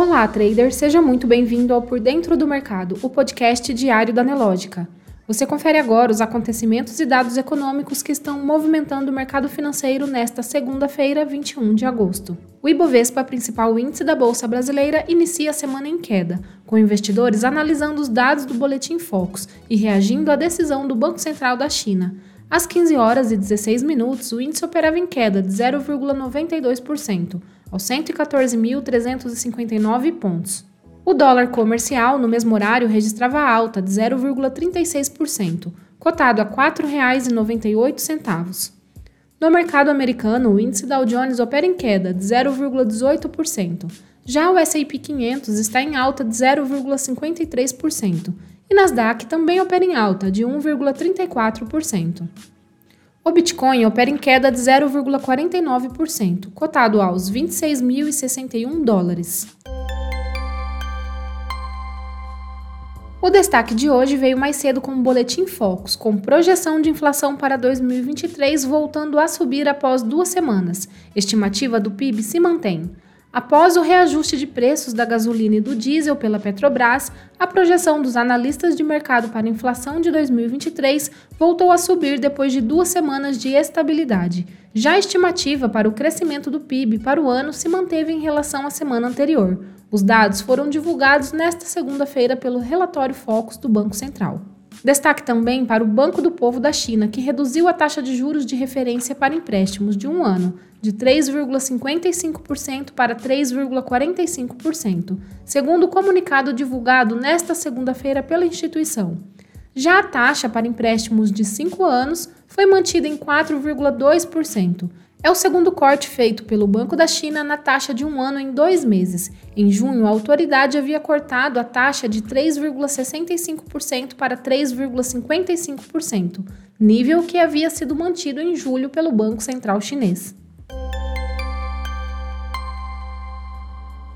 Olá, trader, seja muito bem-vindo ao Por Dentro do Mercado, o podcast diário da Nelógica. Você confere agora os acontecimentos e dados econômicos que estão movimentando o mercado financeiro nesta segunda-feira, 21 de agosto. O Ibovespa, principal índice da Bolsa Brasileira, inicia a semana em queda, com investidores analisando os dados do Boletim Focus e reagindo à decisão do Banco Central da China. Às 15 horas e 16 minutos, o índice operava em queda de 0,92%, aos 114.359 pontos. O dólar comercial, no mesmo horário, registrava alta de 0,36%, cotado a R$ 4,98. No mercado americano, o índice Dow Jones opera em queda de 0,18%. Já o S&P 500 está em alta de 0,53% e Nasdaq também opera em alta de 1,34%. O Bitcoin opera em queda de 0,49%, cotado aos 26.061 dólares. O destaque de hoje veio mais cedo com o Boletim Focus, com projeção de inflação para 2023 voltando a subir após duas semanas. Estimativa do PIB se mantém. Após o reajuste de preços da gasolina e do diesel pela Petrobras, a projeção dos analistas de mercado para inflação de 2023 voltou a subir depois de duas semanas de estabilidade. Já a estimativa para o crescimento do PIB para o ano se manteve em relação à semana anterior. Os dados foram divulgados nesta segunda-feira pelo relatório Focus do Banco Central. Destaque também para o Banco do Povo da China, que reduziu a taxa de juros de referência para empréstimos de um ano de 3,55% para 3,45%, segundo o comunicado divulgado nesta segunda-feira pela instituição. Já a taxa para empréstimos de 5 anos foi mantida em 4,2%, é o segundo corte feito pelo Banco da China na taxa de um ano em dois meses. Em junho, a autoridade havia cortado a taxa de 3,65% para 3,55%, nível que havia sido mantido em julho pelo Banco Central Chinês.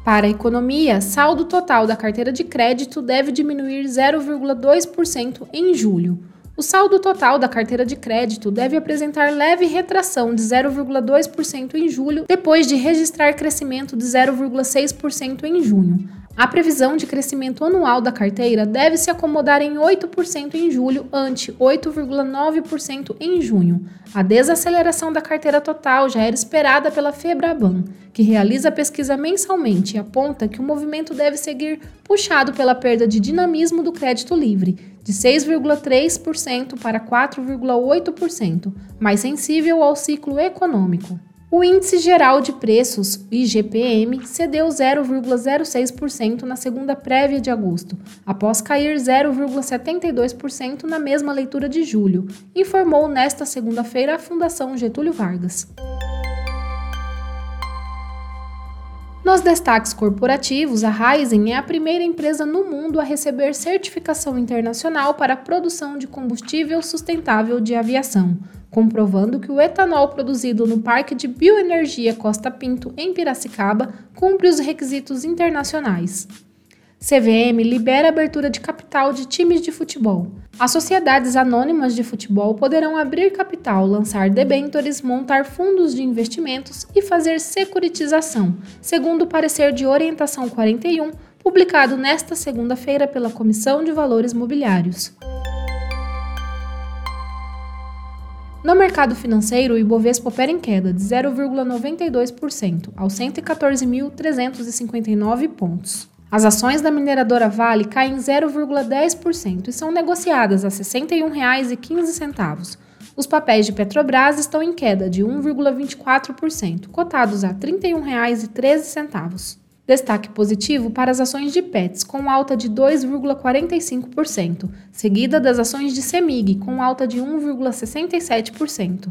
Para a economia, saldo total da carteira de crédito deve diminuir 0,2% em julho. O saldo total da carteira de crédito deve apresentar leve retração de 0,2% em julho, depois de registrar crescimento de 0,6% em junho. A previsão de crescimento anual da carteira deve se acomodar em 8% em julho, ante 8,9% em junho. A desaceleração da carteira total já era esperada pela Febraban, que realiza a pesquisa mensalmente e aponta que o movimento deve seguir puxado pela perda de dinamismo do crédito livre, de 6,3% para 4,8%, mais sensível ao ciclo econômico. O Índice Geral de Preços, IGPM, cedeu 0,06% na segunda prévia de agosto, após cair 0,72% na mesma leitura de julho, informou nesta segunda-feira a Fundação Getúlio Vargas. Nos destaques corporativos, a Raizen é a primeira empresa no mundo a receber certificação internacional para a produção de combustível sustentável de aviação comprovando que o etanol produzido no Parque de Bioenergia Costa Pinto, em Piracicaba, cumpre os requisitos internacionais. CVM libera abertura de capital de times de futebol. As sociedades anônimas de futebol poderão abrir capital, lançar debêntures, montar fundos de investimentos e fazer securitização, segundo o parecer de orientação 41, publicado nesta segunda-feira pela Comissão de Valores Mobiliários. No mercado financeiro, o Ibovespa opera em queda de 0,92% aos 114.359 pontos. As ações da mineradora Vale caem 0,10% e são negociadas a R$ 61,15. Os papéis de Petrobras estão em queda de 1,24%, cotados a R$ 31,13. Destaque positivo para as ações de PETS, com alta de 2,45%, seguida das ações de CEMIG, com alta de 1,67%.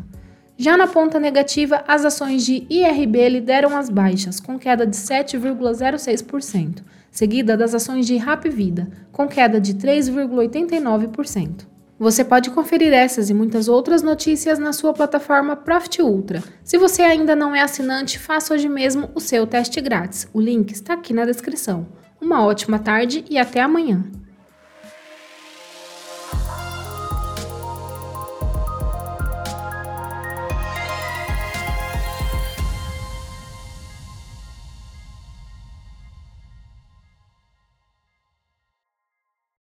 Já na ponta negativa, as ações de IRB lideram as baixas, com queda de 7,06%, seguida das ações de Rapvida, com queda de 3,89%. Você pode conferir essas e muitas outras notícias na sua plataforma Profit Ultra. Se você ainda não é assinante, faça hoje mesmo o seu teste grátis. O link está aqui na descrição. Uma ótima tarde e até amanhã!